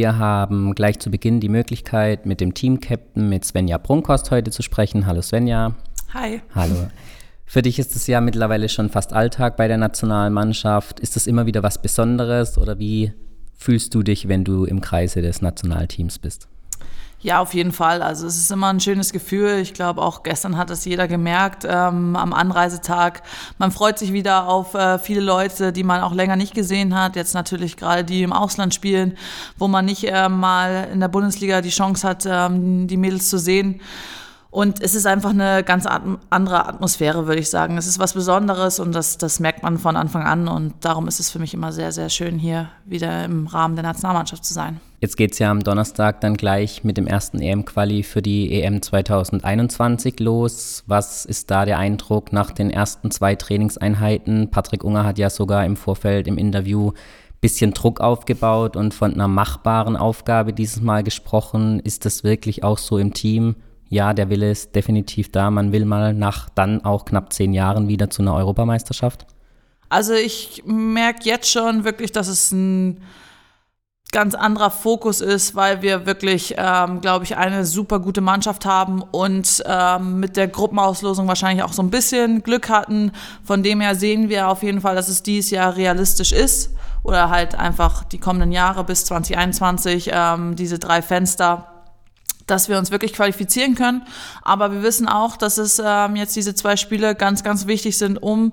Wir haben gleich zu Beginn die Möglichkeit, mit dem Team-Captain, mit Svenja Brunkhorst heute zu sprechen. Hallo Svenja. Hi. Hallo. Für dich ist es ja mittlerweile schon fast Alltag bei der Nationalmannschaft. Ist das immer wieder was Besonderes oder wie fühlst du dich, wenn du im Kreise des Nationalteams bist? Ja, auf jeden Fall. Also es ist immer ein schönes Gefühl. Ich glaube, auch gestern hat es jeder gemerkt ähm, am Anreisetag. Man freut sich wieder auf äh, viele Leute, die man auch länger nicht gesehen hat. Jetzt natürlich gerade die im Ausland spielen, wo man nicht äh, mal in der Bundesliga die Chance hat, ähm, die Mädels zu sehen. Und es ist einfach eine ganz andere Atmosphäre, würde ich sagen. Es ist was Besonderes und das, das merkt man von Anfang an. Und darum ist es für mich immer sehr, sehr schön, hier wieder im Rahmen der Nationalmannschaft zu sein. Jetzt geht es ja am Donnerstag dann gleich mit dem ersten EM-Quali für die EM 2021 los. Was ist da der Eindruck nach den ersten zwei Trainingseinheiten? Patrick Unger hat ja sogar im Vorfeld im Interview bisschen Druck aufgebaut und von einer machbaren Aufgabe dieses Mal gesprochen. Ist das wirklich auch so im Team? ja, der Wille ist definitiv da. Man will mal nach dann auch knapp zehn Jahren wieder zu einer Europameisterschaft. Also ich merke jetzt schon wirklich, dass es ein ganz anderer Fokus ist, weil wir wirklich, ähm, glaube ich, eine super gute Mannschaft haben und ähm, mit der Gruppenauslosung wahrscheinlich auch so ein bisschen Glück hatten. Von dem her sehen wir auf jeden Fall, dass es dieses Jahr realistisch ist oder halt einfach die kommenden Jahre bis 2021 ähm, diese drei Fenster dass wir uns wirklich qualifizieren können. Aber wir wissen auch, dass es ähm, jetzt diese zwei Spiele ganz, ganz wichtig sind, um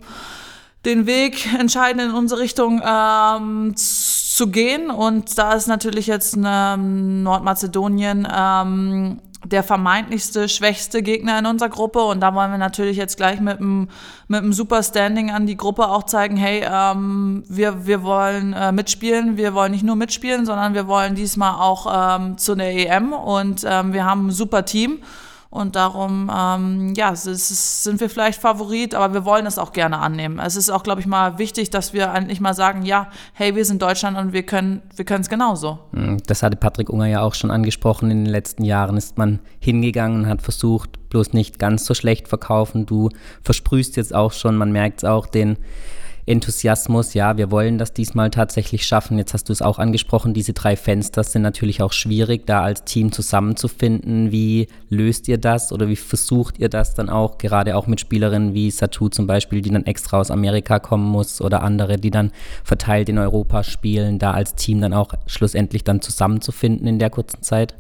den Weg entscheidend in unsere Richtung ähm, gehen. Und da ist natürlich jetzt ähm, Nordmazedonien ähm, der vermeintlichste, schwächste Gegner in unserer Gruppe. Und da wollen wir natürlich jetzt gleich mit einem, mit einem super Standing an die Gruppe auch zeigen, hey, ähm, wir, wir wollen äh, mitspielen. Wir wollen nicht nur mitspielen, sondern wir wollen diesmal auch ähm, zu einer EM. Und ähm, wir haben ein super Team. Und darum, ähm, ja, ist, sind wir vielleicht Favorit, aber wir wollen es auch gerne annehmen. Es ist auch, glaube ich, mal wichtig, dass wir eigentlich mal sagen, ja, hey, wir sind Deutschland und wir können wir es genauso. Hm, das hatte Patrick Unger ja auch schon angesprochen. In den letzten Jahren ist man hingegangen und hat versucht, bloß nicht ganz so schlecht verkaufen. Du versprühst jetzt auch schon, man merkt es auch, den Enthusiasmus, ja, wir wollen das diesmal tatsächlich schaffen. Jetzt hast du es auch angesprochen, diese drei Fenster sind natürlich auch schwierig, da als Team zusammenzufinden. Wie löst ihr das oder wie versucht ihr das dann auch, gerade auch mit Spielerinnen wie Satu zum Beispiel, die dann extra aus Amerika kommen muss oder andere, die dann verteilt in Europa spielen, da als Team dann auch schlussendlich dann zusammenzufinden in der kurzen Zeit?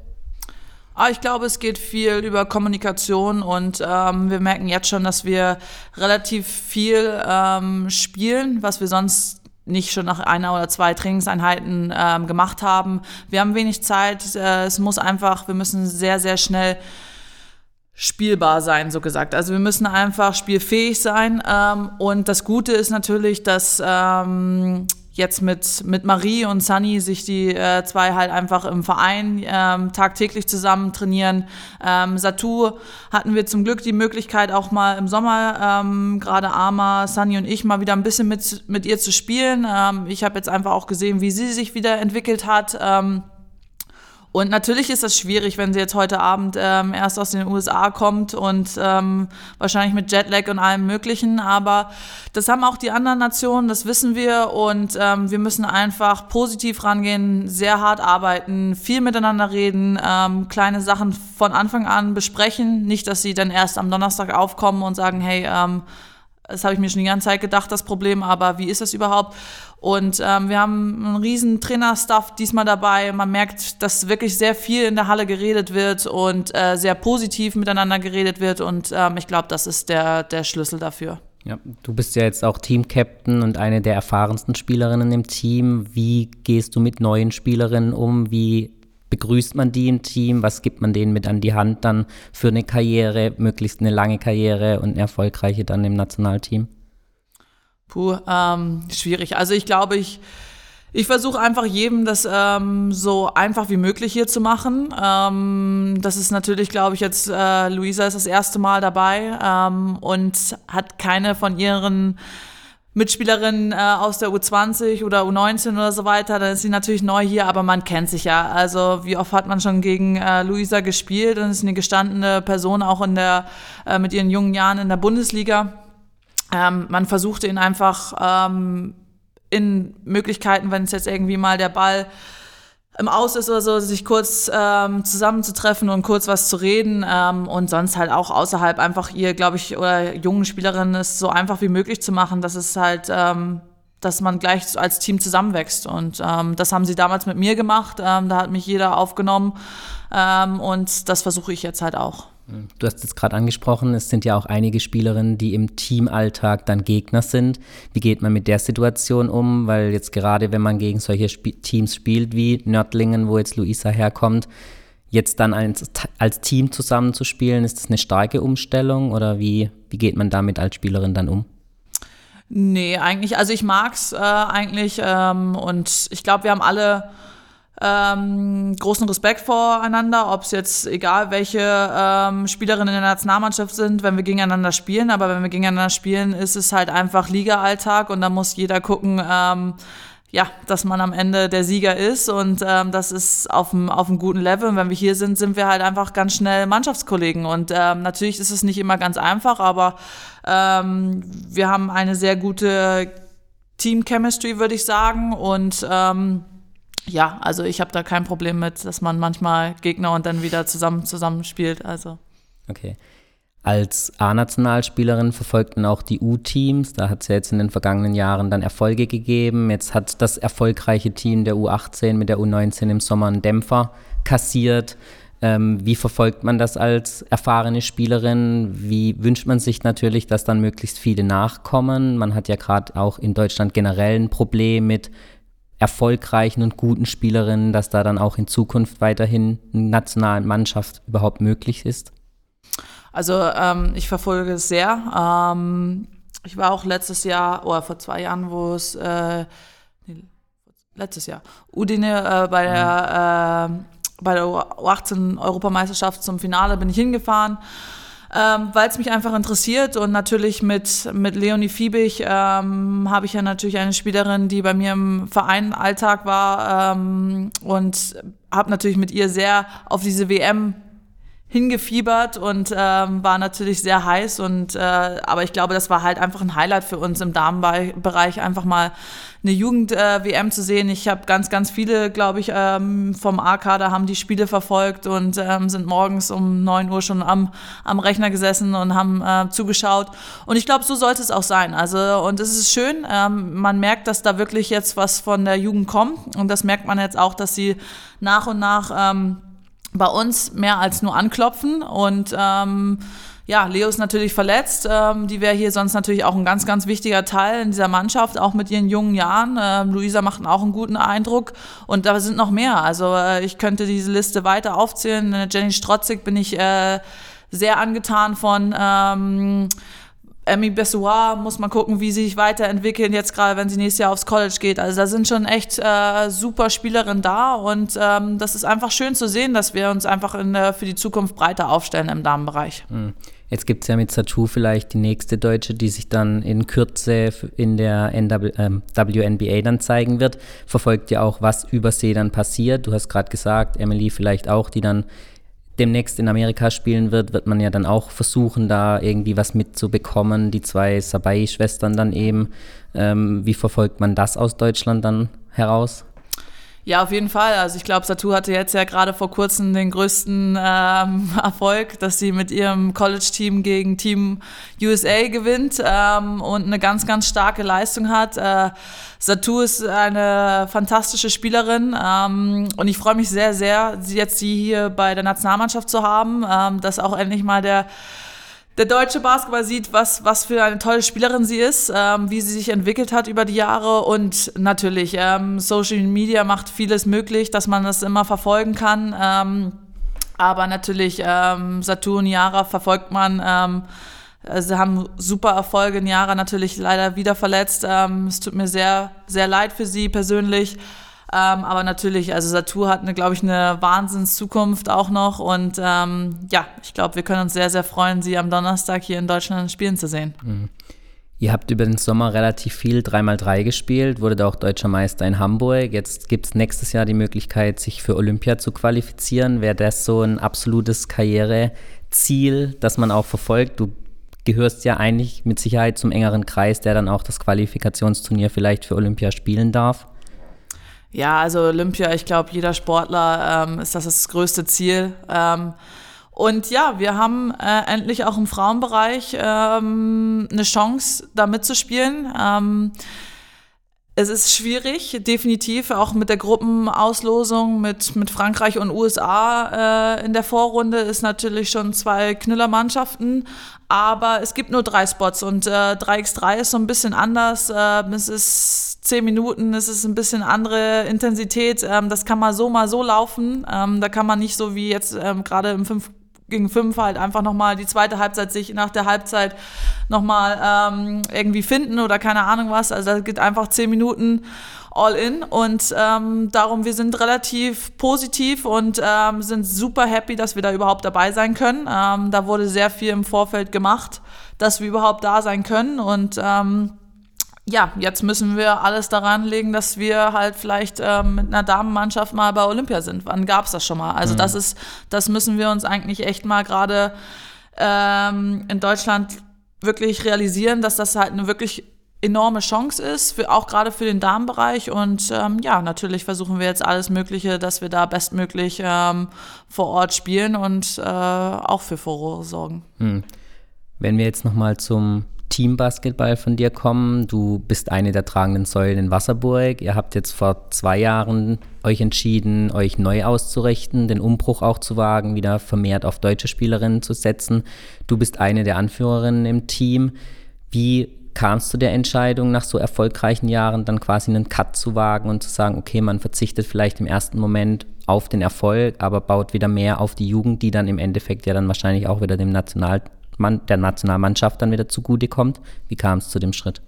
Aber ich glaube, es geht viel über Kommunikation und ähm, wir merken jetzt schon, dass wir relativ viel ähm, spielen, was wir sonst nicht schon nach einer oder zwei Trainingseinheiten ähm, gemacht haben. Wir haben wenig Zeit. Äh, es muss einfach, wir müssen sehr, sehr schnell spielbar sein, so gesagt. Also wir müssen einfach spielfähig sein. Ähm, und das Gute ist natürlich, dass ähm, jetzt mit, mit Marie und Sunny sich die äh, zwei halt einfach im Verein ähm, tagtäglich zusammen trainieren. Ähm, Satu hatten wir zum Glück die Möglichkeit, auch mal im Sommer, ähm, gerade Ama, Sunny und ich, mal wieder ein bisschen mit, mit ihr zu spielen. Ähm, ich habe jetzt einfach auch gesehen, wie sie sich wieder entwickelt hat. Ähm, und natürlich ist das schwierig, wenn sie jetzt heute Abend ähm, erst aus den USA kommt und ähm, wahrscheinlich mit Jetlag und allem Möglichen. Aber das haben auch die anderen Nationen, das wissen wir. Und ähm, wir müssen einfach positiv rangehen, sehr hart arbeiten, viel miteinander reden, ähm, kleine Sachen von Anfang an besprechen. Nicht, dass sie dann erst am Donnerstag aufkommen und sagen, hey, ähm, das habe ich mir schon die ganze Zeit gedacht, das Problem, aber wie ist das überhaupt? Und ähm, wir haben einen riesen Trainerstaff diesmal dabei. Man merkt, dass wirklich sehr viel in der Halle geredet wird und äh, sehr positiv miteinander geredet wird. Und ähm, ich glaube, das ist der, der Schlüssel dafür. Ja, du bist ja jetzt auch Team-Captain und eine der erfahrensten Spielerinnen im Team. Wie gehst du mit neuen Spielerinnen um? Wie begrüßt man die im Team? Was gibt man denen mit an die Hand dann für eine Karriere, möglichst eine lange Karriere und eine erfolgreiche dann im Nationalteam? Puh, ähm, schwierig. Also ich glaube, ich, ich versuche einfach jedem das ähm, so einfach wie möglich hier zu machen. Ähm, das ist natürlich, glaube ich, jetzt, äh, Luisa ist das erste Mal dabei ähm, und hat keine von ihren Mitspielerin äh, aus der U20 oder U19 oder so weiter, dann ist sie natürlich neu hier, aber man kennt sich ja. Also wie oft hat man schon gegen äh, Luisa gespielt und ist eine gestandene Person auch in der, äh, mit ihren jungen Jahren in der Bundesliga. Ähm, man versuchte ihn einfach ähm, in Möglichkeiten, wenn es jetzt irgendwie mal der Ball im Aus ist oder so, sich kurz ähm, zusammenzutreffen und kurz was zu reden ähm, und sonst halt auch außerhalb einfach ihr, glaube ich, oder jungen Spielerinnen es so einfach wie möglich zu machen, dass es halt, ähm, dass man gleich als Team zusammenwächst. Und ähm, das haben sie damals mit mir gemacht, ähm, da hat mich jeder aufgenommen. Ähm, und das versuche ich jetzt halt auch. Du hast es gerade angesprochen, es sind ja auch einige Spielerinnen, die im Teamalltag dann Gegner sind. Wie geht man mit der Situation um? Weil jetzt gerade, wenn man gegen solche Sp Teams spielt wie Nördlingen, wo jetzt Luisa herkommt, jetzt dann als, als Team zusammenzuspielen, ist das eine starke Umstellung oder wie, wie geht man damit als Spielerin dann um? Nee, eigentlich, also ich mag's äh, eigentlich ähm, und ich glaube, wir haben alle ähm, großen Respekt voreinander, ob es jetzt egal welche ähm, Spielerinnen in der Nationalmannschaft sind, wenn wir gegeneinander spielen. Aber wenn wir gegeneinander spielen, ist es halt einfach Liga-Alltag und da muss jeder gucken, ähm, ja, dass man am Ende der Sieger ist und ähm, das ist auf einem auf guten Level. Und wenn wir hier sind, sind wir halt einfach ganz schnell Mannschaftskollegen. Und ähm, natürlich ist es nicht immer ganz einfach, aber ähm, wir haben eine sehr gute Team-Chemistry, würde ich sagen. Und ähm, ja, also ich habe da kein Problem mit, dass man manchmal Gegner und dann wieder zusammen zusammenspielt. Also. Okay. Als A-Nationalspielerin verfolgt man auch die U-Teams. Da hat es ja jetzt in den vergangenen Jahren dann Erfolge gegeben. Jetzt hat das erfolgreiche Team der U18 mit der U19 im Sommer einen Dämpfer kassiert. Ähm, wie verfolgt man das als erfahrene Spielerin? Wie wünscht man sich natürlich, dass dann möglichst viele nachkommen? Man hat ja gerade auch in Deutschland generell ein Problem mit erfolgreichen und guten Spielerinnen, dass da dann auch in Zukunft weiterhin eine nationale Mannschaft überhaupt möglich ist? Also ähm, ich verfolge es sehr. Ähm, ich war auch letztes Jahr oder vor zwei Jahren, wo es äh, nee, letztes Jahr Udine äh, bei der äh, bei der U18 Europameisterschaft zum Finale bin ich hingefahren ähm, weil es mich einfach interessiert. Und natürlich mit, mit Leonie Fiebig ähm, habe ich ja natürlich eine Spielerin, die bei mir im Verein Alltag war ähm, und habe natürlich mit ihr sehr auf diese WM hingefiebert und ähm, war natürlich sehr heiß und äh, aber ich glaube, das war halt einfach ein Highlight für uns im Damenbereich einfach mal eine Jugend-WM zu sehen. Ich habe ganz, ganz viele, glaube ich, ähm, vom A-Kader haben die Spiele verfolgt und ähm, sind morgens um 9 Uhr schon am, am Rechner gesessen und haben äh, zugeschaut. Und ich glaube, so sollte es auch sein. Also, und es ist schön, ähm, man merkt, dass da wirklich jetzt was von der Jugend kommt. Und das merkt man jetzt auch, dass sie nach und nach ähm, bei uns mehr als nur anklopfen und ähm, ja, Leo ist natürlich verletzt. Ähm, die wäre hier sonst natürlich auch ein ganz, ganz wichtiger Teil in dieser Mannschaft, auch mit ihren jungen Jahren. Ähm, Luisa macht auch einen guten Eindruck und da sind noch mehr. Also äh, ich könnte diese Liste weiter aufzählen. Jenny Strotzig bin ich äh, sehr angetan von. Ähm, Emmy Bessoir muss man gucken, wie sie sich weiterentwickeln, jetzt gerade wenn sie nächstes Jahr aufs College geht. Also da sind schon echt äh, super Spielerinnen da und ähm, das ist einfach schön zu sehen, dass wir uns einfach in, äh, für die Zukunft breiter aufstellen im Damenbereich. Mhm. Jetzt gibt es ja mit Satu vielleicht die nächste Deutsche, die sich dann in Kürze in der NW, ähm, WNBA dann zeigen wird. Verfolgt ja auch, was übersee dann passiert. Du hast gerade gesagt, Emily vielleicht auch, die dann demnächst in Amerika spielen wird, wird man ja dann auch versuchen, da irgendwie was mitzubekommen. Die zwei Sabai-Schwestern dann eben. Ähm, wie verfolgt man das aus Deutschland dann heraus? Ja, auf jeden Fall. Also ich glaube, Satu hatte jetzt ja gerade vor kurzem den größten ähm, Erfolg, dass sie mit ihrem College-Team gegen Team USA gewinnt ähm, und eine ganz, ganz starke Leistung hat. Äh, Satu ist eine fantastische Spielerin ähm, und ich freue mich sehr, sehr, jetzt sie hier bei der Nationalmannschaft zu haben, ähm, dass auch endlich mal der der deutsche Basketball sieht, was, was für eine tolle Spielerin sie ist, ähm, wie sie sich entwickelt hat über die Jahre und natürlich, ähm, Social Media macht vieles möglich, dass man das immer verfolgen kann. Ähm, aber natürlich, ähm, Saturn, Yara verfolgt man. Ähm, sie haben super Erfolge. Niara natürlich leider wieder verletzt. Ähm, es tut mir sehr, sehr leid für sie persönlich. Ähm, aber natürlich, also Satur hat, glaube ich, eine Wahnsinnszukunft auch noch. Und ähm, ja, ich glaube, wir können uns sehr, sehr freuen, sie am Donnerstag hier in Deutschland spielen zu sehen. Mhm. Ihr habt über den Sommer relativ viel 3x3 gespielt, wurdet auch deutscher Meister in Hamburg. Jetzt gibt es nächstes Jahr die Möglichkeit, sich für Olympia zu qualifizieren. Wäre das so ein absolutes Karriereziel, das man auch verfolgt? Du gehörst ja eigentlich mit Sicherheit zum engeren Kreis, der dann auch das Qualifikationsturnier vielleicht für Olympia spielen darf. Ja, also Olympia, ich glaube, jeder Sportler ähm, ist das das größte Ziel. Ähm, und ja, wir haben äh, endlich auch im Frauenbereich ähm, eine Chance, da mitzuspielen. Ähm, es ist schwierig, definitiv, auch mit der Gruppenauslosung mit, mit Frankreich und USA äh, in der Vorrunde ist natürlich schon zwei Knüllermannschaften, aber es gibt nur drei Spots und äh, 3x3 ist so ein bisschen anders. Äh, es ist zehn Minuten, es ist ein bisschen andere Intensität. Ähm, das kann mal so, mal so laufen. Ähm, da kann man nicht so wie jetzt ähm, gerade im 5 gegen 5 halt einfach nochmal die zweite Halbzeit sich nach der Halbzeit nochmal ähm, irgendwie finden oder keine Ahnung was. Also das geht einfach zehn Minuten all in und ähm, darum, wir sind relativ positiv und ähm, sind super happy, dass wir da überhaupt dabei sein können. Ähm, da wurde sehr viel im Vorfeld gemacht, dass wir überhaupt da sein können und ähm, ja, jetzt müssen wir alles daran legen, dass wir halt vielleicht ähm, mit einer Damenmannschaft mal bei Olympia sind. Wann gab es das schon mal? Also mhm. das ist, das müssen wir uns eigentlich echt mal gerade ähm, in Deutschland wirklich realisieren, dass das halt eine wirklich enorme Chance ist, für, auch gerade für den Damenbereich. Und ähm, ja, natürlich versuchen wir jetzt alles Mögliche, dass wir da bestmöglich ähm, vor Ort spielen und äh, auch für Furore sorgen. Hm. Wenn wir jetzt nochmal zum Teambasketball von dir kommen. Du bist eine der tragenden Säulen in Wasserburg. Ihr habt jetzt vor zwei Jahren euch entschieden, euch neu auszurichten, den Umbruch auch zu wagen, wieder vermehrt auf deutsche Spielerinnen zu setzen. Du bist eine der Anführerinnen im Team. Wie kamst du der Entscheidung, nach so erfolgreichen Jahren dann quasi einen Cut zu wagen und zu sagen, okay, man verzichtet vielleicht im ersten Moment auf den Erfolg, aber baut wieder mehr auf die Jugend, die dann im Endeffekt ja dann wahrscheinlich auch wieder dem National der Nationalmannschaft dann wieder zugutekommt. Wie kam es zu dem Schritt?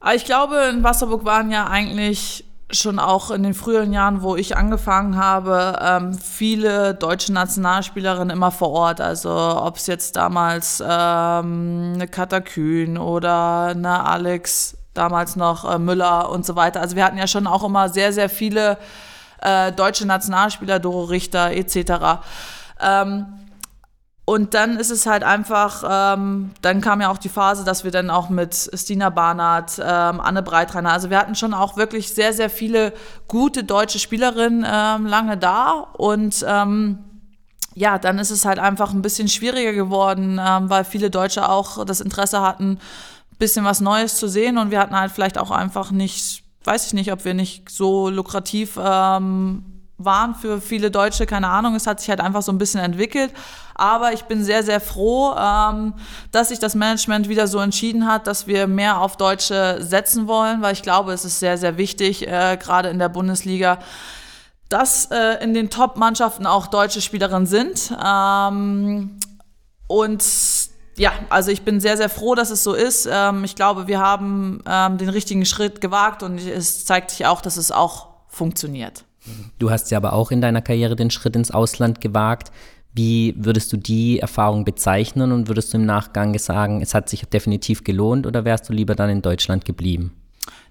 Ah, ich glaube, in Wasserburg waren ja eigentlich schon auch in den früheren Jahren, wo ich angefangen habe, ähm, viele deutsche Nationalspielerinnen immer vor Ort. Also ob es jetzt damals ähm, eine Katakün oder eine Alex, damals noch äh, Müller und so weiter. Also wir hatten ja schon auch immer sehr, sehr viele äh, deutsche Nationalspieler, Doro Richter etc. Ähm, und dann ist es halt einfach, ähm, dann kam ja auch die Phase, dass wir dann auch mit Stina Barnard, ähm, Anne Breitreiner, also wir hatten schon auch wirklich sehr, sehr viele gute deutsche Spielerinnen ähm, lange da. Und ähm, ja, dann ist es halt einfach ein bisschen schwieriger geworden, ähm, weil viele Deutsche auch das Interesse hatten, ein bisschen was Neues zu sehen. Und wir hatten halt vielleicht auch einfach nicht, weiß ich nicht, ob wir nicht so lukrativ ähm, waren für viele Deutsche, keine Ahnung, es hat sich halt einfach so ein bisschen entwickelt. Aber ich bin sehr, sehr froh, ähm, dass sich das Management wieder so entschieden hat, dass wir mehr auf Deutsche setzen wollen, weil ich glaube, es ist sehr, sehr wichtig, äh, gerade in der Bundesliga, dass äh, in den Top-Mannschaften auch deutsche Spielerinnen sind. Ähm, und ja, also ich bin sehr, sehr froh, dass es so ist. Ähm, ich glaube, wir haben ähm, den richtigen Schritt gewagt und es zeigt sich auch, dass es auch funktioniert. Du hast ja aber auch in deiner Karriere den Schritt ins Ausland gewagt. Wie würdest du die Erfahrung bezeichnen und würdest du im Nachgang sagen, es hat sich definitiv gelohnt oder wärst du lieber dann in Deutschland geblieben?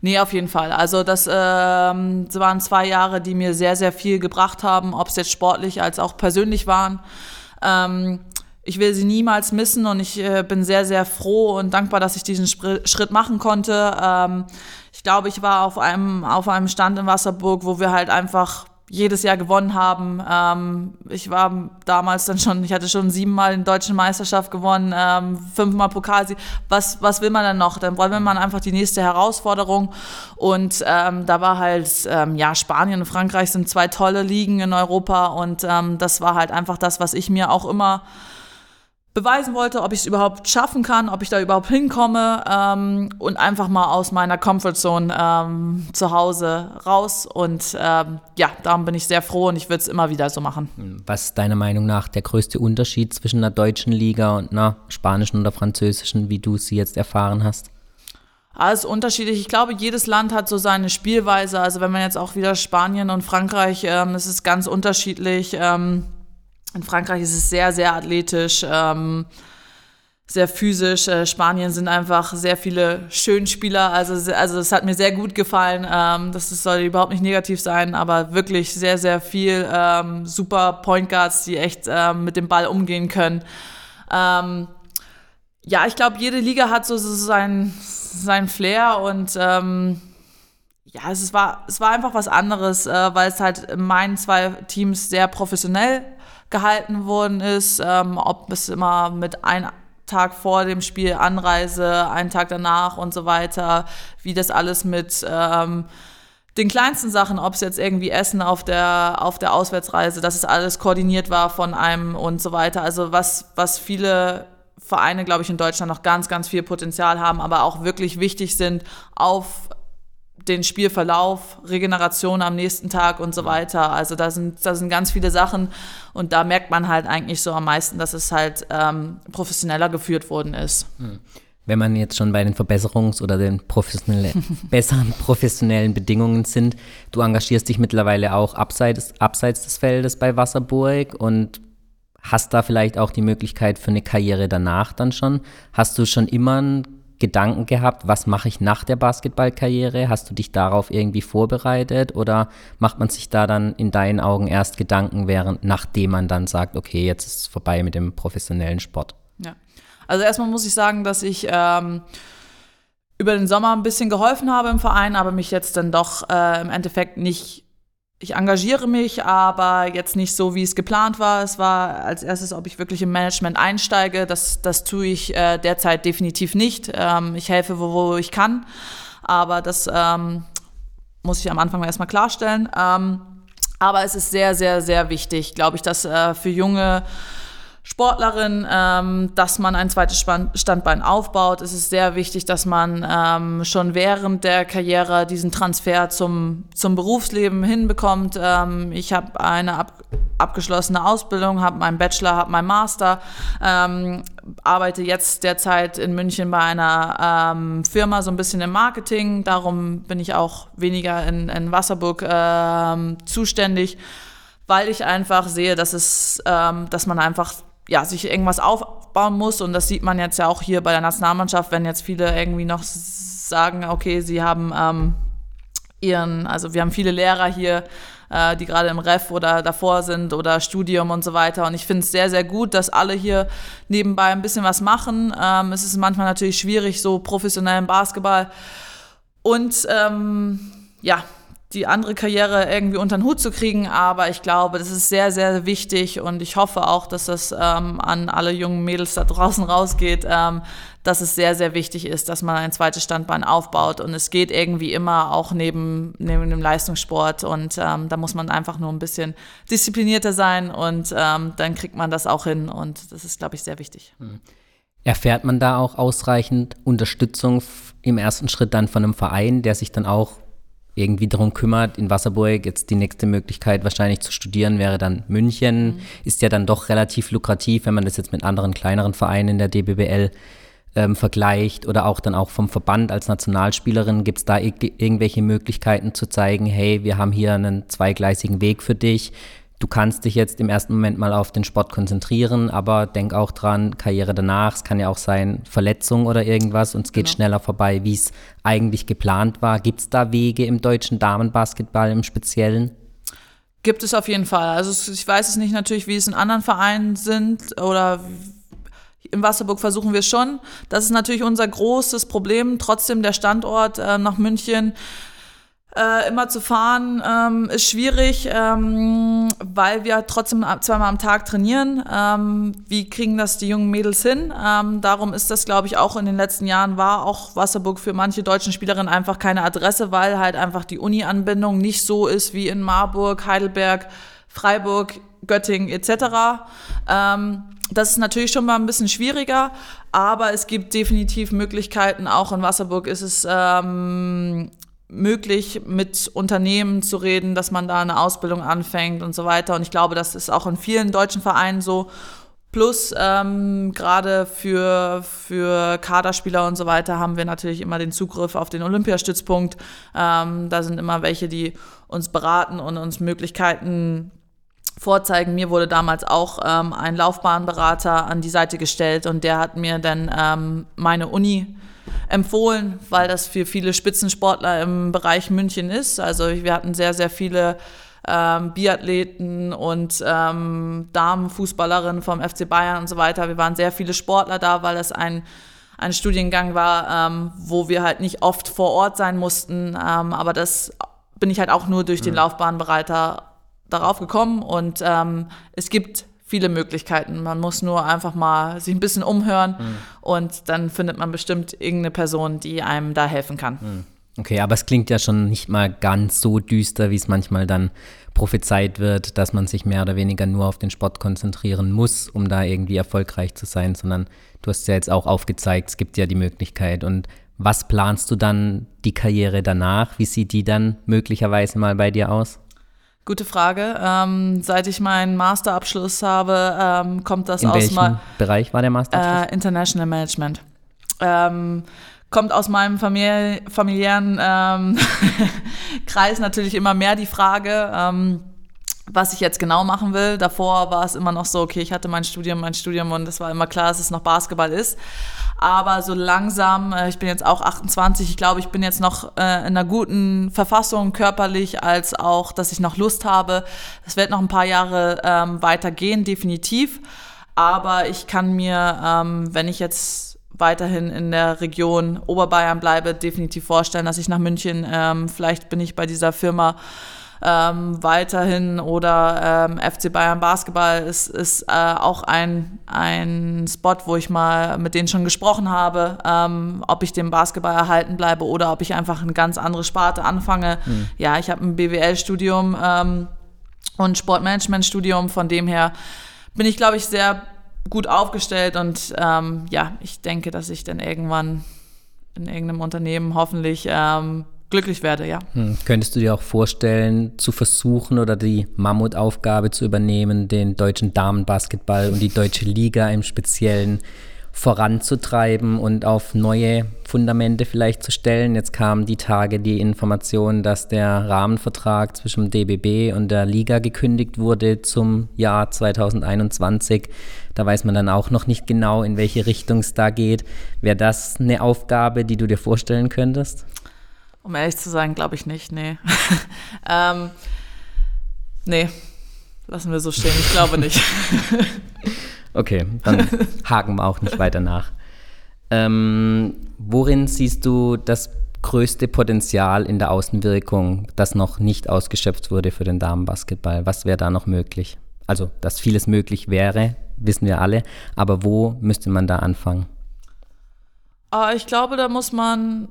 Nee, auf jeden Fall. Also das, ähm, waren zwei Jahre, die mir sehr, sehr viel gebracht haben, ob es jetzt sportlich als auch persönlich waren. Ähm, ich will sie niemals missen und ich äh, bin sehr, sehr froh und dankbar, dass ich diesen Spr Schritt machen konnte. Ähm, ich glaube, ich war auf einem, auf einem Stand in Wasserburg, wo wir halt einfach jedes Jahr gewonnen haben. Ähm, ich war damals dann schon, ich hatte schon siebenmal in deutschen Meisterschaft gewonnen, ähm, fünfmal Pokalsieg. Was, was will man dann noch? Dann wollen wir einfach die nächste Herausforderung. Und ähm, da war halt, ähm, ja, Spanien und Frankreich sind zwei tolle Ligen in Europa und ähm, das war halt einfach das, was ich mir auch immer beweisen wollte, ob ich es überhaupt schaffen kann, ob ich da überhaupt hinkomme ähm, und einfach mal aus meiner Comfortzone ähm, zu Hause raus. Und ähm, ja, darum bin ich sehr froh und ich würde es immer wieder so machen. Was ist deiner Meinung nach der größte Unterschied zwischen einer deutschen Liga und einer spanischen oder französischen, wie du sie jetzt erfahren hast? Alles unterschiedlich. Ich glaube, jedes Land hat so seine Spielweise. Also wenn man jetzt auch wieder Spanien und Frankreich, ähm, es ist ganz unterschiedlich. Ähm, in Frankreich ist es sehr, sehr athletisch, ähm, sehr physisch. Äh, Spanien sind einfach sehr viele Schönspieler. Also, also es hat mir sehr gut gefallen. Ähm, das soll überhaupt nicht negativ sein, aber wirklich sehr, sehr viel ähm, super Point Guards, die echt ähm, mit dem Ball umgehen können. Ähm, ja, ich glaube, jede Liga hat so, so sein, sein Flair und ähm, ja, es war, es war einfach was anderes, äh, weil es halt in meinen zwei Teams sehr professionell gehalten worden ist. Ähm, ob es immer mit einem Tag vor dem Spiel Anreise, einen Tag danach und so weiter, wie das alles mit ähm, den kleinsten Sachen, ob es jetzt irgendwie Essen auf der, auf der Auswärtsreise, dass es alles koordiniert war von einem und so weiter. Also was, was viele Vereine, glaube ich, in Deutschland noch ganz, ganz viel Potenzial haben, aber auch wirklich wichtig sind auf den Spielverlauf, Regeneration am nächsten Tag und so weiter. Also da sind, da sind ganz viele Sachen und da merkt man halt eigentlich so am meisten, dass es halt ähm, professioneller geführt worden ist. Hm. Wenn man jetzt schon bei den Verbesserungs- oder den professionelle, besseren professionellen Bedingungen sind, du engagierst dich mittlerweile auch abseits, abseits des Feldes bei Wasserburg und hast da vielleicht auch die Möglichkeit für eine Karriere danach dann schon. Hast du schon immer einen Gedanken gehabt, was mache ich nach der Basketballkarriere? Hast du dich darauf irgendwie vorbereitet oder macht man sich da dann in deinen Augen erst Gedanken, während nachdem man dann sagt, okay, jetzt ist es vorbei mit dem professionellen Sport? Ja, also erstmal muss ich sagen, dass ich ähm, über den Sommer ein bisschen geholfen habe im Verein, aber mich jetzt dann doch äh, im Endeffekt nicht ich engagiere mich, aber jetzt nicht so, wie es geplant war. Es war als erstes, ob ich wirklich im Management einsteige. Das, das tue ich äh, derzeit definitiv nicht. Ähm, ich helfe, wo, wo ich kann, aber das ähm, muss ich am Anfang erstmal klarstellen. Ähm, aber es ist sehr, sehr, sehr wichtig, glaube ich, dass äh, für junge Sportlerin, ähm, dass man ein zweites Standbein aufbaut. Es ist sehr wichtig, dass man ähm, schon während der Karriere diesen Transfer zum, zum Berufsleben hinbekommt. Ähm, ich habe eine ab, abgeschlossene Ausbildung, habe meinen Bachelor, habe meinen Master, ähm, arbeite jetzt derzeit in München bei einer ähm, Firma so ein bisschen im Marketing. Darum bin ich auch weniger in, in Wasserburg ähm, zuständig weil ich einfach sehe, dass es, ähm, dass man einfach ja, sich irgendwas aufbauen muss. Und das sieht man jetzt ja auch hier bei der Nationalmannschaft, wenn jetzt viele irgendwie noch sagen, okay, sie haben ähm, ihren, also wir haben viele Lehrer hier, äh, die gerade im Ref oder davor sind oder Studium und so weiter. Und ich finde es sehr, sehr gut, dass alle hier nebenbei ein bisschen was machen. Ähm, es ist manchmal natürlich schwierig, so professionellen Basketball. Und ähm, ja, die andere Karriere irgendwie unter den Hut zu kriegen. Aber ich glaube, das ist sehr, sehr wichtig und ich hoffe auch, dass das ähm, an alle jungen Mädels da draußen rausgeht, ähm, dass es sehr, sehr wichtig ist, dass man ein zweites Standbein aufbaut. Und es geht irgendwie immer auch neben, neben dem Leistungssport. Und ähm, da muss man einfach nur ein bisschen disziplinierter sein und ähm, dann kriegt man das auch hin. Und das ist, glaube ich, sehr wichtig. Mhm. Erfährt man da auch ausreichend Unterstützung im ersten Schritt dann von einem Verein, der sich dann auch irgendwie darum kümmert, in Wasserburg jetzt die nächste Möglichkeit wahrscheinlich zu studieren wäre dann München. Mhm. Ist ja dann doch relativ lukrativ, wenn man das jetzt mit anderen kleineren Vereinen in der DBBL ähm, vergleicht oder auch dann auch vom Verband als Nationalspielerin. Gibt es da irgendwelche Möglichkeiten zu zeigen, hey, wir haben hier einen zweigleisigen Weg für dich du kannst dich jetzt im ersten Moment mal auf den Sport konzentrieren, aber denk auch dran, Karriere danach, es kann ja auch sein, Verletzung oder irgendwas und es geht genau. schneller vorbei, wie es eigentlich geplant war. Gibt es da Wege im deutschen Damenbasketball im Speziellen? Gibt es auf jeden Fall. Also ich weiß es nicht natürlich, wie es in anderen Vereinen sind oder im Wasserburg versuchen wir schon. Das ist natürlich unser großes Problem. Trotzdem der Standort äh, nach München äh, immer zu fahren ähm, ist schwierig, ähm, weil wir trotzdem zweimal am Tag trainieren. Ähm, wie kriegen das die jungen Mädels hin? Ähm, darum ist das, glaube ich, auch in den letzten Jahren war auch Wasserburg für manche deutschen Spielerinnen einfach keine Adresse, weil halt einfach die Uni-Anbindung nicht so ist wie in Marburg, Heidelberg, Freiburg, Göttingen etc. Ähm, das ist natürlich schon mal ein bisschen schwieriger, aber es gibt definitiv Möglichkeiten. Auch in Wasserburg ist es ähm, möglich, mit Unternehmen zu reden, dass man da eine Ausbildung anfängt und so weiter. Und ich glaube, das ist auch in vielen deutschen Vereinen so. Plus ähm, gerade für, für Kaderspieler und so weiter haben wir natürlich immer den Zugriff auf den Olympiastützpunkt. Ähm, da sind immer welche, die uns beraten und uns Möglichkeiten vorzeigen. Mir wurde damals auch ähm, ein Laufbahnberater an die Seite gestellt und der hat mir dann ähm, meine Uni empfohlen, weil das für viele Spitzensportler im Bereich München ist. Also wir hatten sehr, sehr viele ähm, Biathleten und ähm, Damenfußballerinnen vom FC Bayern und so weiter. Wir waren sehr viele Sportler da, weil das ein, ein Studiengang war, ähm, wo wir halt nicht oft vor Ort sein mussten. Ähm, aber das bin ich halt auch nur durch den mhm. Laufbahnbereiter darauf gekommen und ähm, es gibt viele Möglichkeiten. Man muss nur einfach mal sich ein bisschen umhören mhm. und dann findet man bestimmt irgendeine Person, die einem da helfen kann. Mhm. Okay, aber es klingt ja schon nicht mal ganz so düster, wie es manchmal dann prophezeit wird, dass man sich mehr oder weniger nur auf den Sport konzentrieren muss, um da irgendwie erfolgreich zu sein, sondern du hast ja jetzt auch aufgezeigt, es gibt ja die Möglichkeit. Und was planst du dann die Karriere danach? Wie sieht die dann möglicherweise mal bei dir aus? Gute Frage. Ähm, seit ich meinen Masterabschluss habe, ähm, kommt das In aus welchem Bereich war der Masterabschluss? Äh, International Management. Ähm, kommt aus meinem famili familiären ähm, Kreis natürlich immer mehr die Frage, ähm, was ich jetzt genau machen will. Davor war es immer noch so, okay, ich hatte mein Studium, mein Studium und es war immer klar, dass es noch Basketball ist. Aber so langsam, äh, ich bin jetzt auch 28, ich glaube, ich bin jetzt noch äh, in einer guten Verfassung körperlich, als auch, dass ich noch Lust habe. Es wird noch ein paar Jahre ähm, weitergehen, definitiv. Aber ich kann mir, ähm, wenn ich jetzt weiterhin in der Region Oberbayern bleibe, definitiv vorstellen, dass ich nach München, ähm, vielleicht bin ich bei dieser Firma ähm, weiterhin oder ähm, FC Bayern Basketball ist, ist äh, auch ein, ein Spot, wo ich mal mit denen schon gesprochen habe, ähm, ob ich dem Basketball erhalten bleibe oder ob ich einfach eine ganz andere Sparte anfange. Mhm. Ja, ich habe ein BWL-Studium ähm, und Sportmanagement-Studium, von dem her bin ich, glaube ich, sehr gut aufgestellt und ähm, ja, ich denke, dass ich dann irgendwann in irgendeinem Unternehmen hoffentlich ähm, glücklich werde, ja. Hm. Könntest du dir auch vorstellen, zu versuchen oder die Mammutaufgabe zu übernehmen, den deutschen Damenbasketball und die deutsche Liga im Speziellen voranzutreiben und auf neue Fundamente vielleicht zu stellen. Jetzt kam die Tage die Information, dass der Rahmenvertrag zwischen DBB und der Liga gekündigt wurde zum Jahr 2021. Da weiß man dann auch noch nicht genau, in welche Richtung es da geht. Wäre das eine Aufgabe, die du dir vorstellen könntest? Um ehrlich zu sein, glaube ich nicht, nee. ähm, nee, lassen wir so stehen, ich glaube nicht. okay, dann haken wir auch nicht weiter nach. Ähm, worin siehst du das größte Potenzial in der Außenwirkung, das noch nicht ausgeschöpft wurde für den Damenbasketball? Was wäre da noch möglich? Also, dass vieles möglich wäre, wissen wir alle, aber wo müsste man da anfangen? Uh, ich glaube, da muss man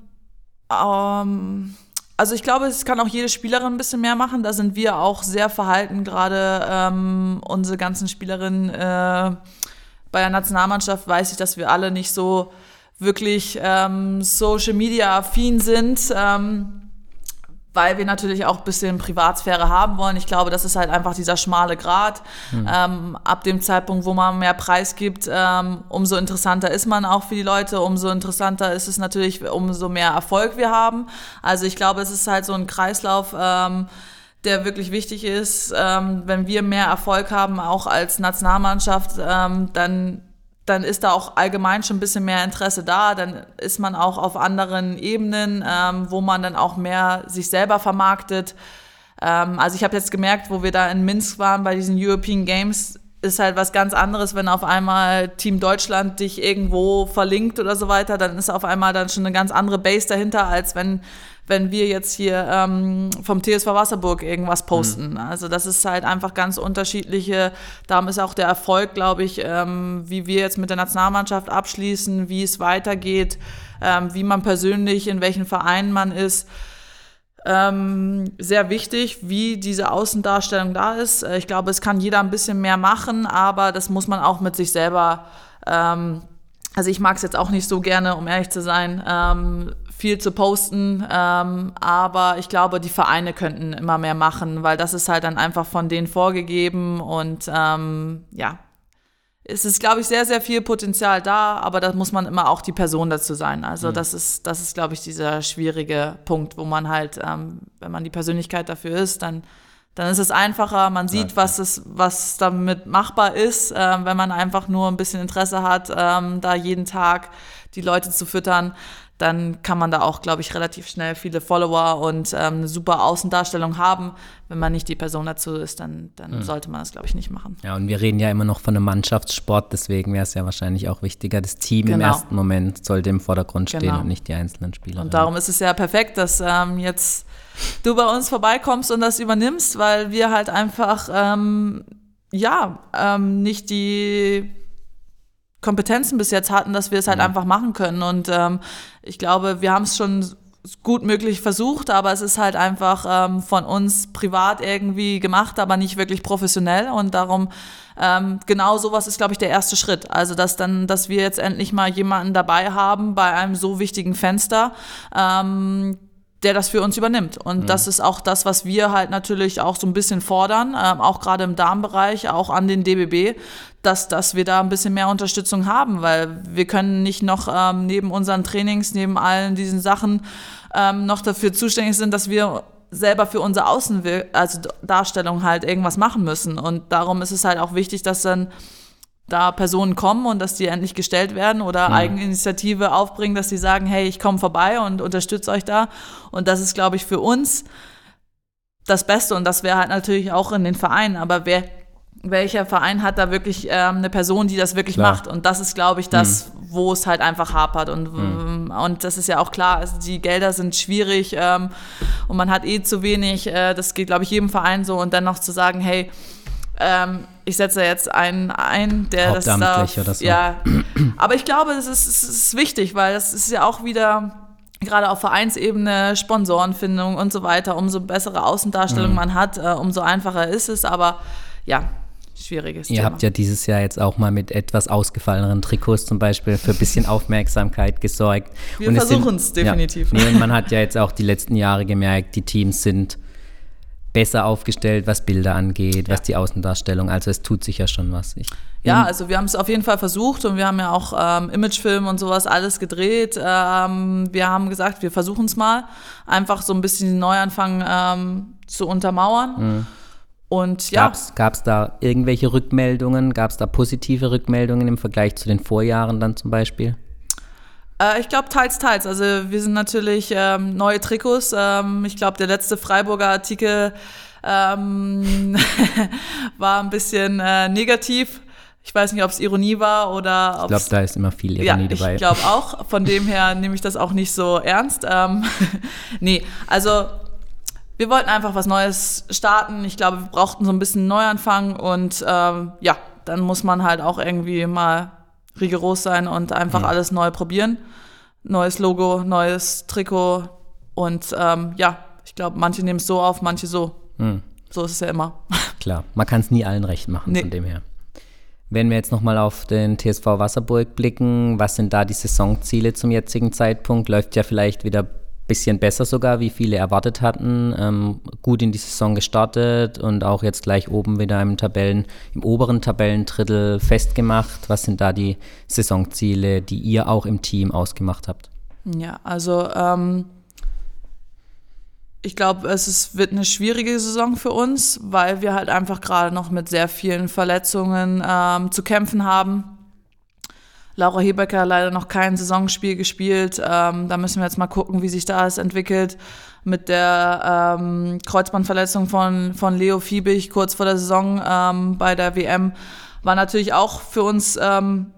ähm, also ich glaube, es kann auch jede Spielerin ein bisschen mehr machen. Da sind wir auch sehr verhalten, gerade ähm, unsere ganzen Spielerinnen äh, bei der Nationalmannschaft weiß ich, dass wir alle nicht so wirklich ähm, Social Media affin sind. Ähm, weil wir natürlich auch ein bisschen Privatsphäre haben wollen. Ich glaube, das ist halt einfach dieser schmale Grat. Mhm. Ähm, ab dem Zeitpunkt, wo man mehr Preis gibt, ähm, umso interessanter ist man auch für die Leute, umso interessanter ist es natürlich, umso mehr Erfolg wir haben. Also ich glaube, es ist halt so ein Kreislauf. Ähm, der wirklich wichtig ist. Ähm, wenn wir mehr Erfolg haben, auch als Nationalmannschaft, ähm, dann dann ist da auch allgemein schon ein bisschen mehr Interesse da. Dann ist man auch auf anderen Ebenen, ähm, wo man dann auch mehr sich selber vermarktet. Ähm, also ich habe jetzt gemerkt, wo wir da in Minsk waren bei diesen European Games, ist halt was ganz anderes, wenn auf einmal Team Deutschland dich irgendwo verlinkt oder so weiter, dann ist auf einmal dann schon eine ganz andere Base dahinter, als wenn wenn wir jetzt hier ähm, vom TSV Wasserburg irgendwas posten. Mhm. Also das ist halt einfach ganz unterschiedliche, darum ist auch der Erfolg, glaube ich, ähm, wie wir jetzt mit der Nationalmannschaft abschließen, wie es weitergeht, ähm, wie man persönlich, in welchen Vereinen man ist. Ähm, sehr wichtig, wie diese Außendarstellung da ist. Äh, ich glaube, es kann jeder ein bisschen mehr machen, aber das muss man auch mit sich selber ähm, also ich mag es jetzt auch nicht so gerne, um ehrlich zu sein, ähm, viel zu posten. Ähm, aber ich glaube, die Vereine könnten immer mehr machen, weil das ist halt dann einfach von denen vorgegeben und ähm, ja. Es ist, glaube ich, sehr, sehr viel Potenzial da, aber da muss man immer auch die Person dazu sein. Also, mhm. das ist, das ist, glaube ich, dieser schwierige Punkt, wo man halt, ähm, wenn man die Persönlichkeit dafür ist, dann dann ist es einfacher, man sieht, was, es, was damit machbar ist, äh, wenn man einfach nur ein bisschen Interesse hat, ähm, da jeden Tag die Leute zu füttern dann kann man da auch, glaube ich, relativ schnell viele Follower und ähm, eine super Außendarstellung haben. Wenn man nicht die Person dazu ist, dann, dann mhm. sollte man das, glaube ich, nicht machen. Ja, und wir reden ja immer noch von einem Mannschaftssport, deswegen wäre es ja wahrscheinlich auch wichtiger. Das Team genau. im ersten Moment sollte im Vordergrund stehen genau. und nicht die einzelnen Spieler. Und darum ist es ja perfekt, dass ähm, jetzt du bei uns vorbeikommst und das übernimmst, weil wir halt einfach ähm, ja ähm, nicht die Kompetenzen bis jetzt hatten, dass wir es halt mhm. einfach machen können. Und ähm, ich glaube, wir haben es schon gut möglich versucht, aber es ist halt einfach ähm, von uns privat irgendwie gemacht, aber nicht wirklich professionell. Und darum ähm, genau sowas ist, glaube ich, der erste Schritt. Also dass dann, dass wir jetzt endlich mal jemanden dabei haben bei einem so wichtigen Fenster, ähm, der das für uns übernimmt. Und mhm. das ist auch das, was wir halt natürlich auch so ein bisschen fordern, ähm, auch gerade im Darmbereich, auch an den DBB, dass, dass wir da ein bisschen mehr Unterstützung haben, weil wir können nicht noch ähm, neben unseren Trainings, neben allen diesen Sachen ähm, noch dafür zuständig sind, dass wir selber für unsere Außendarstellung also halt irgendwas machen müssen. Und darum ist es halt auch wichtig, dass dann da Personen kommen und dass die endlich gestellt werden oder mhm. Eigeninitiative aufbringen, dass sie sagen, hey, ich komme vorbei und unterstütze euch da. Und das ist, glaube ich, für uns das Beste und das wäre halt natürlich auch in den Vereinen. Aber wer, welcher Verein hat da wirklich ähm, eine Person, die das wirklich klar. macht? Und das ist, glaube ich, das, mhm. wo es halt einfach hapert. Und, mhm. und das ist ja auch klar, also die Gelder sind schwierig ähm, und man hat eh zu wenig. Äh, das geht, glaube ich, jedem Verein so. Und dann noch zu sagen, hey, ähm, ich setze jetzt einen ein, der das darf. Oder so. Ja, aber ich glaube, es ist, es ist wichtig, weil das ist ja auch wieder gerade auf Vereinsebene, Sponsorenfindung und so weiter. Umso bessere Außendarstellung mhm. man hat, äh, umso einfacher ist es. Aber ja, schwieriges Ihr Thema. habt ja dieses Jahr jetzt auch mal mit etwas ausgefalleneren Trikots zum Beispiel für ein bisschen Aufmerksamkeit gesorgt. Wir versuchen es definitiv. Ja, nee, man hat ja jetzt auch die letzten Jahre gemerkt, die Teams sind besser aufgestellt, was Bilder angeht, ja. was die Außendarstellung. Also es tut sich ja schon was. Ich, ja, also wir haben es auf jeden Fall versucht und wir haben ja auch ähm, Imagefilm und sowas alles gedreht. Ähm, wir haben gesagt, wir versuchen es mal, einfach so ein bisschen den Neuanfang ähm, zu untermauern. Mhm. Und ja. Gab es da irgendwelche Rückmeldungen? Gab es da positive Rückmeldungen im Vergleich zu den Vorjahren dann zum Beispiel? Äh, ich glaube, teils, teils. Also wir sind natürlich ähm, neue Trikots. Ähm, ich glaube, der letzte Freiburger Artikel ähm, war ein bisschen äh, negativ. Ich weiß nicht, ob es Ironie war oder ob Ich glaube, da ist immer viel Ironie ja, dabei. Ich glaube auch. Von dem her nehme ich das auch nicht so ernst. Ähm, nee, also wir wollten einfach was Neues starten. Ich glaube, wir brauchten so ein bisschen Neuanfang und ähm, ja, dann muss man halt auch irgendwie mal rigoros sein und einfach mhm. alles neu probieren. Neues Logo, neues Trikot und ähm, ja, ich glaube, manche nehmen es so auf, manche so. Mhm. So ist es ja immer. Klar, man kann es nie allen recht machen nee. von dem her. Wenn wir jetzt nochmal auf den TSV Wasserburg blicken, was sind da die Saisonziele zum jetzigen Zeitpunkt? Läuft ja vielleicht wieder bisschen besser sogar, wie viele erwartet hatten. Ähm, gut in die Saison gestartet und auch jetzt gleich oben wieder im Tabellen, im oberen Tabellendrittel festgemacht. Was sind da die Saisonziele, die ihr auch im Team ausgemacht habt? Ja, also ähm, ich glaube, es ist, wird eine schwierige Saison für uns, weil wir halt einfach gerade noch mit sehr vielen Verletzungen ähm, zu kämpfen haben Laura Hebecker leider noch kein Saisonspiel gespielt. Ähm, da müssen wir jetzt mal gucken, wie sich das entwickelt. Mit der ähm, Kreuzbandverletzung von, von Leo Fiebig kurz vor der Saison ähm, bei der WM war natürlich auch für uns ähm,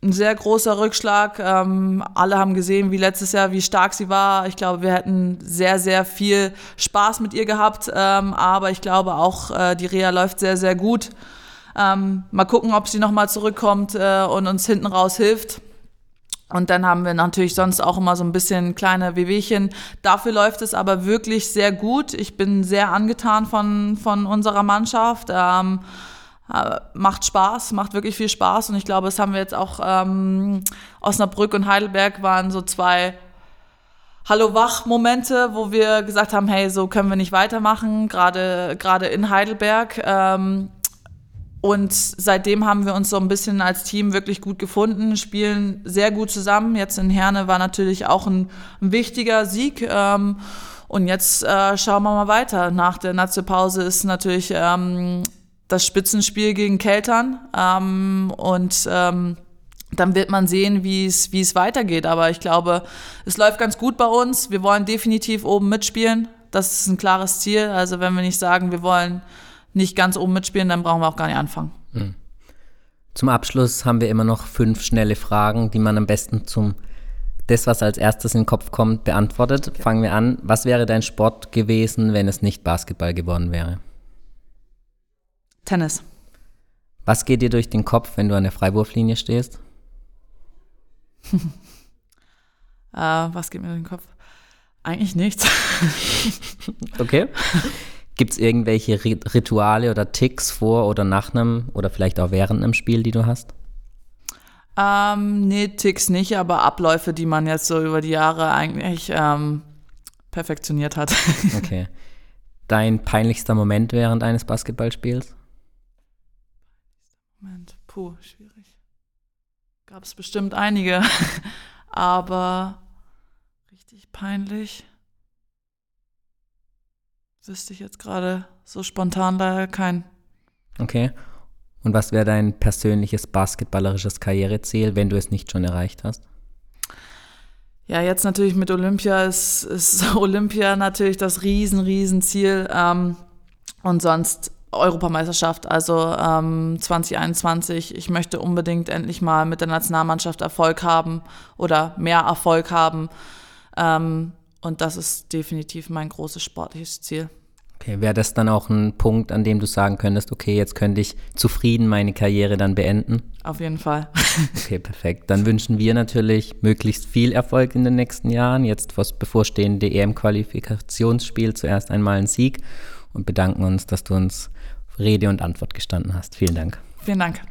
ein sehr großer Rückschlag. Ähm, alle haben gesehen, wie letztes Jahr, wie stark sie war. Ich glaube, wir hätten sehr, sehr viel Spaß mit ihr gehabt. Ähm, aber ich glaube auch, äh, die Reha läuft sehr, sehr gut. Ähm, mal gucken, ob sie nochmal zurückkommt äh, und uns hinten raus hilft. Und dann haben wir natürlich sonst auch immer so ein bisschen kleine Wehwehchen. Dafür läuft es aber wirklich sehr gut. Ich bin sehr angetan von, von unserer Mannschaft. Ähm, äh, macht Spaß, macht wirklich viel Spaß. Und ich glaube, das haben wir jetzt auch ähm, Osnabrück und Heidelberg waren so zwei Hallo Wach-Momente, wo wir gesagt haben, hey, so können wir nicht weitermachen, gerade gerade in Heidelberg. Ähm, und seitdem haben wir uns so ein bisschen als Team wirklich gut gefunden, spielen sehr gut zusammen. Jetzt in Herne war natürlich auch ein, ein wichtiger Sieg. Ähm, und jetzt äh, schauen wir mal weiter. Nach der Nazi-Pause ist natürlich ähm, das Spitzenspiel gegen Keltern. Ähm, und ähm, dann wird man sehen, wie es wie es weitergeht. Aber ich glaube, es läuft ganz gut bei uns. Wir wollen definitiv oben mitspielen. Das ist ein klares Ziel. Also wenn wir nicht sagen, wir wollen nicht ganz oben mitspielen, dann brauchen wir auch gar nicht anfangen. Mhm. Zum Abschluss haben wir immer noch fünf schnelle Fragen, die man am besten zum das, was als erstes in den Kopf kommt, beantwortet. Okay. Fangen wir an. Was wäre dein Sport gewesen, wenn es nicht Basketball geworden wäre? Tennis. Was geht dir durch den Kopf, wenn du an der Freiwurflinie stehst? äh, was geht mir durch den Kopf? Eigentlich nichts. okay. Gibt es irgendwelche Rituale oder Ticks vor oder nach einem oder vielleicht auch während einem Spiel, die du hast? Ähm, nee, Ticks nicht, aber Abläufe, die man jetzt so über die Jahre eigentlich ähm, perfektioniert hat. okay. Dein peinlichster Moment während eines Basketballspiels? Moment, puh, schwierig. Gab es bestimmt einige, aber richtig peinlich. Wüsste ich jetzt gerade so spontan leider keinen. Okay. Und was wäre dein persönliches basketballerisches Karriereziel, wenn du es nicht schon erreicht hast? Ja, jetzt natürlich mit Olympia ist, ist Olympia natürlich das riesen, riesen Ziel. Ähm, und sonst Europameisterschaft, also ähm, 2021. Ich möchte unbedingt endlich mal mit der Nationalmannschaft Erfolg haben oder mehr Erfolg haben. Ähm, und das ist definitiv mein großes sportliches Ziel. Okay, wäre das dann auch ein Punkt, an dem du sagen könntest, okay, jetzt könnte ich zufrieden meine Karriere dann beenden? Auf jeden Fall. okay, perfekt. Dann wünschen wir natürlich möglichst viel Erfolg in den nächsten Jahren. Jetzt vor das bevorstehende EM-Qualifikationsspiel zuerst einmal einen Sieg und bedanken uns, dass du uns Rede und Antwort gestanden hast. Vielen Dank. Vielen Dank.